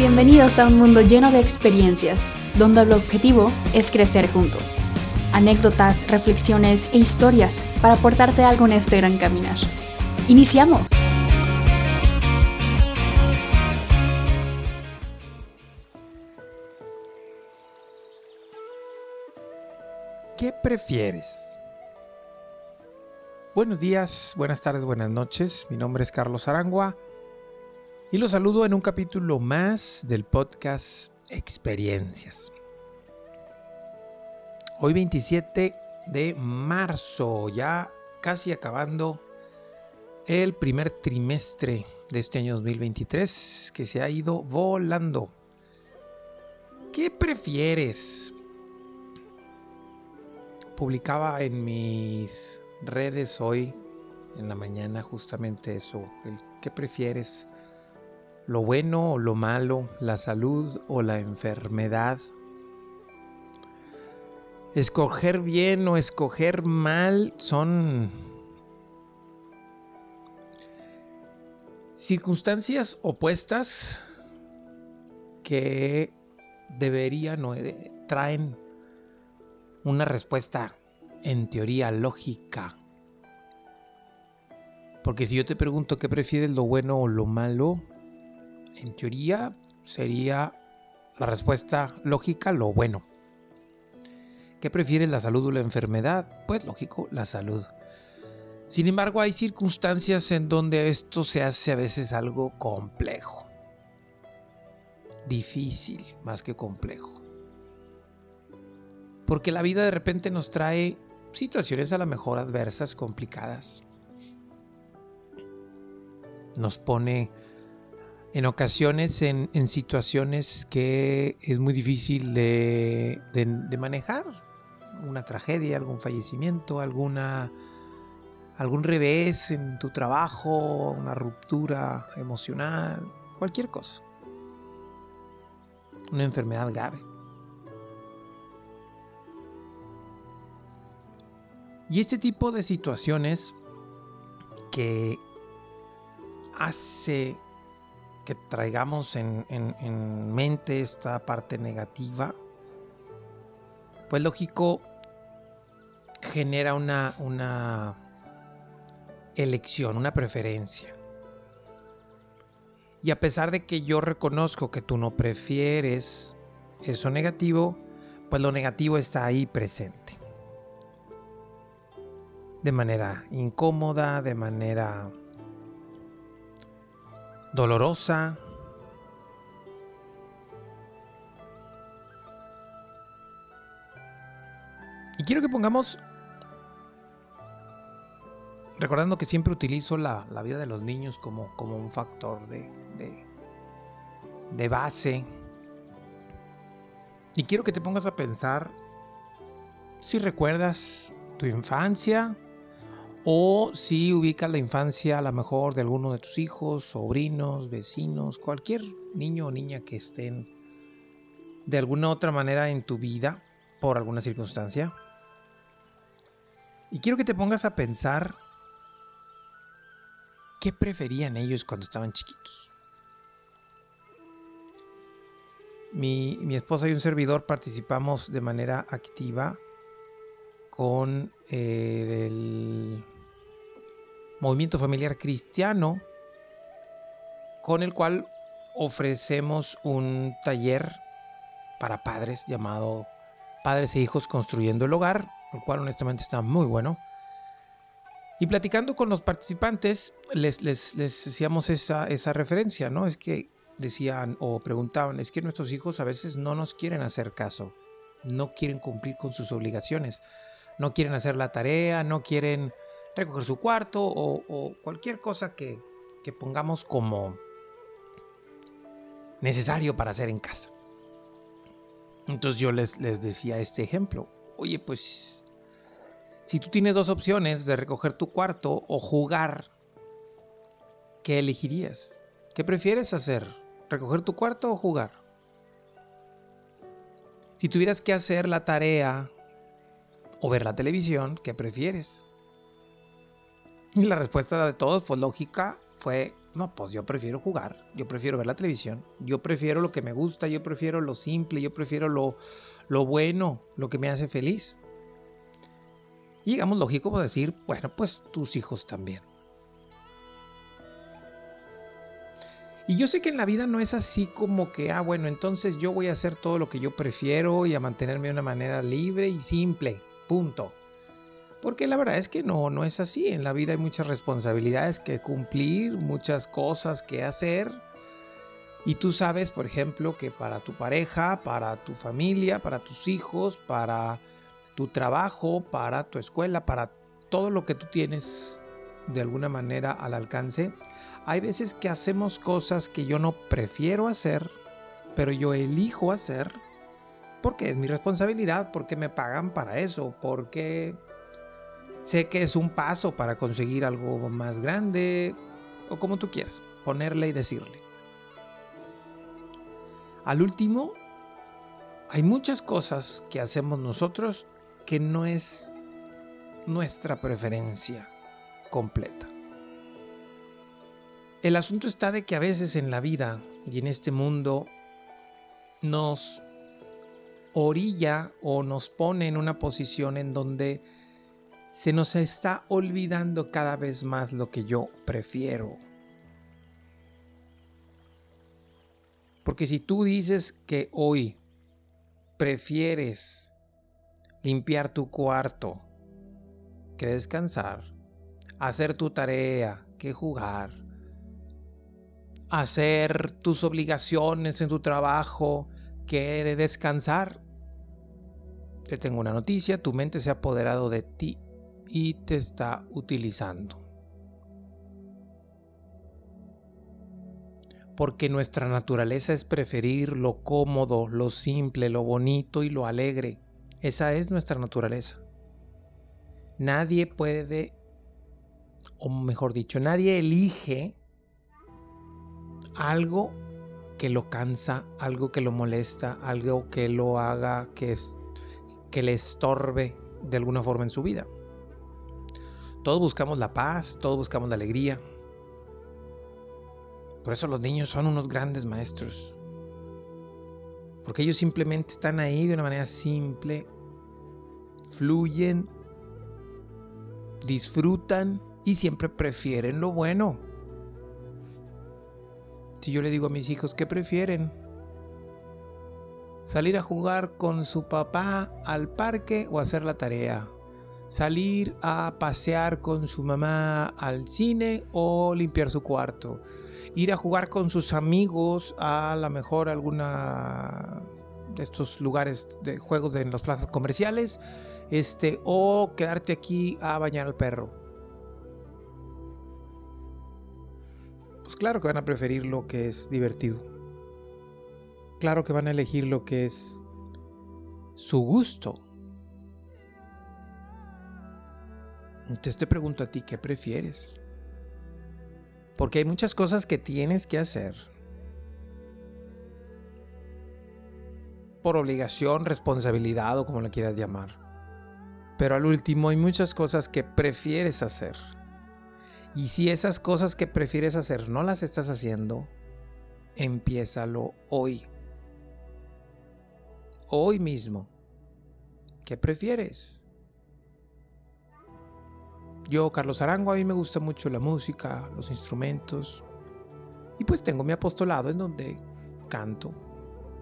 Bienvenidos a un mundo lleno de experiencias, donde el objetivo es crecer juntos. Anécdotas, reflexiones e historias para aportarte algo en este gran caminar. ¡Iniciamos! ¿Qué prefieres? Buenos días, buenas tardes, buenas noches. Mi nombre es Carlos Arangua y los saludo en un capítulo más del podcast Experiencias. Hoy 27 de marzo, ya casi acabando el primer trimestre de este año 2023 que se ha ido volando. ¿Qué prefieres? publicaba en mis redes hoy, en la mañana, justamente eso. ¿Qué prefieres? ¿Lo bueno o lo malo? ¿La salud o la enfermedad? Escoger bien o escoger mal son circunstancias opuestas que deberían o traen una respuesta en teoría lógica. Porque si yo te pregunto qué prefieres, lo bueno o lo malo, en teoría sería la respuesta lógica lo bueno. ¿Qué prefieres, la salud o la enfermedad? Pues lógico, la salud. Sin embargo, hay circunstancias en donde esto se hace a veces algo complejo. Difícil más que complejo. Porque la vida de repente nos trae situaciones a lo mejor adversas, complicadas. Nos pone en ocasiones en, situaciones que es muy difícil de, manejar. Una tragedia, algún fallecimiento, alguna, algún revés en tu trabajo, una ruptura emocional, cualquier cosa. Una enfermedad grave. Y este tipo de situaciones que hace que traigamos en, mente esta parte negativa, pues lógico genera una, una elección, una preferencia. Y a pesar de que yo reconozco que tú no prefieres eso negativo, pues lo negativo está ahí presente de manera incómoda, de manera dolorosa. Y quiero que pongamos, recordando que siempre utilizo la, vida de los niños como, como un factor de, de, de base. Y quiero que te pongas a pensar si recuerdas tu infancia, o si ubicas la infancia a lo mejor de alguno de tus hijos, sobrinos, vecinos, cualquier niño o niña que estén de alguna otra manera en tu vida por alguna circunstancia. Y quiero que te pongas a pensar qué preferían ellos cuando estaban chiquitos. Mi, mi esposa y un servidor participamos de manera activa con eh, el movimiento familiar cristiano, con el cual ofrecemos un taller para padres llamado Padres e Hijos Construyendo el Hogar, el cual honestamente está muy bueno. Y platicando con los participantes, les, les, decíamos esa, esa referencia, ¿no? Es que decían o preguntaban, es que nuestros hijos a veces no nos quieren hacer caso, no quieren cumplir con sus obligaciones no quieren hacer la tarea, no quieren recoger su cuarto o, cualquier cosa que, que pongamos como necesario para hacer en casa. Entonces yo les, les decía este ejemplo. Oye, pues si tú tienes dos opciones de recoger tu cuarto o jugar, ¿qué elegirías? ¿Qué prefieres hacer? ¿Recoger tu cuarto o jugar? Si tuvieras que hacer la tarea o ver la televisión, ¿qué prefieres? Y la respuesta de todos, fue lógica, fue No, pues yo prefiero jugar, yo prefiero ver la televisión, yo prefiero lo que me gusta, yo prefiero lo simple, yo prefiero lo, lo bueno, lo que me hace feliz. Y digamos lógico decir, bueno, pues tus hijos también. Y yo sé que en la vida no es así como que, ah, bueno, entonces yo voy a hacer todo lo que yo prefiero y a mantenerme de una manera libre y simple, punto. Porque la verdad es que no, no es así. En la vida hay muchas responsabilidades que cumplir, muchas cosas que hacer. Y tú sabes, por ejemplo, que para tu pareja, para tu familia, para tus hijos, para tu trabajo, para tu escuela, para todo lo que tú tienes de alguna manera al alcance, hay veces que hacemos cosas que yo no prefiero hacer, pero yo elijo hacer porque es mi responsabilidad, porque me pagan para eso, porque Sé que es un paso para conseguir algo más grande o como tú quieras, ponerle y decirle. Al último, hay muchas cosas que hacemos nosotros que no es nuestra preferencia completa. El asunto está de que a veces en la vida y en este mundo nos orilla o nos pone en una posición en donde se nos está olvidando cada vez más lo que yo prefiero. Porque si tú dices que hoy prefieres limpiar tu cuarto que descansar, hacer tu tarea que jugar, hacer tus obligaciones en tu trabajo que de descansar, te tengo una noticia, tu mente se ha apoderado de ti y te está utilizando. Porque nuestra naturaleza es preferir lo cómodo, lo simple, lo bonito y lo alegre. Esa es nuestra naturaleza. Nadie puede, o mejor dicho, nadie elige algo que lo cansa, algo que lo molesta, algo que lo haga que, es, que le estorbe de alguna forma en su vida. Todos buscamos la paz, todos buscamos la alegría. Por eso los niños son unos grandes maestros. Porque ellos simplemente están ahí de una manera simple, fluyen, disfrutan y siempre prefieren lo bueno. Si yo le digo a mis hijos, ¿qué prefieren? ¿Salir a jugar con su papá al parque o hacer la tarea? Salir a pasear con su mamá al cine o limpiar su cuarto, ir a jugar con sus amigos a la mejor alguna de estos lugares de juegos en las plazas comerciales, este o quedarte aquí a bañar al perro. Pues claro que van a preferir lo que es divertido. Claro que van a elegir lo que es su gusto Entonces te pregunto a ti, ¿qué prefieres? Porque hay muchas cosas que tienes que hacer. Por obligación, responsabilidad o como le quieras llamar. Pero al último hay muchas cosas que prefieres hacer. Y si esas cosas que prefieres hacer no las estás haciendo, empiézalo hoy. Hoy mismo. ¿Qué prefieres? Yo, Carlos Arango, a mí me gusta mucho la música, los instrumentos. Y pues tengo mi apostolado en donde canto,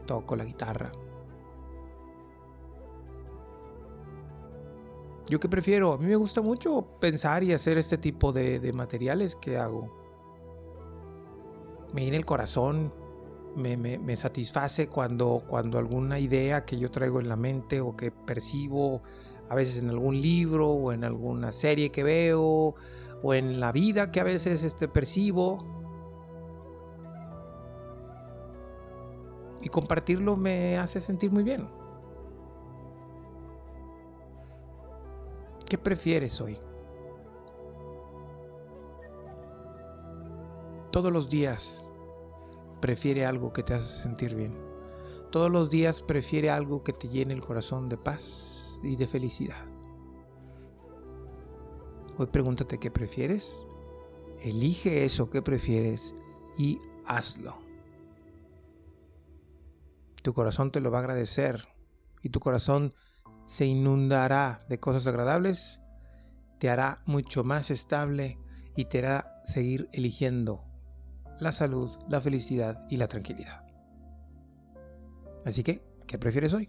toco la guitarra. ¿Yo qué prefiero? A mí me gusta mucho pensar y hacer este tipo de, materiales que hago. Me viene el corazón, me, me, satisface cuando, cuando alguna idea que yo traigo en la mente o que percibo a veces en algún libro o en alguna serie que veo o en la vida que a veces este, percibo. Y compartirlo me hace sentir muy bien. ¿Qué prefieres hoy? Todos los días prefiere algo que te hace sentir bien. Todos los días prefiere algo que te llene el corazón de paz y de felicidad. Hoy pregúntate qué prefieres Elige eso que prefieres y hazlo. Tu corazón te lo va a agradecer y tu corazón se inundará de cosas agradables, te hará mucho más estable y te hará seguir eligiendo la salud, la felicidad y la tranquilidad. Así que, ¿qué prefieres hoy?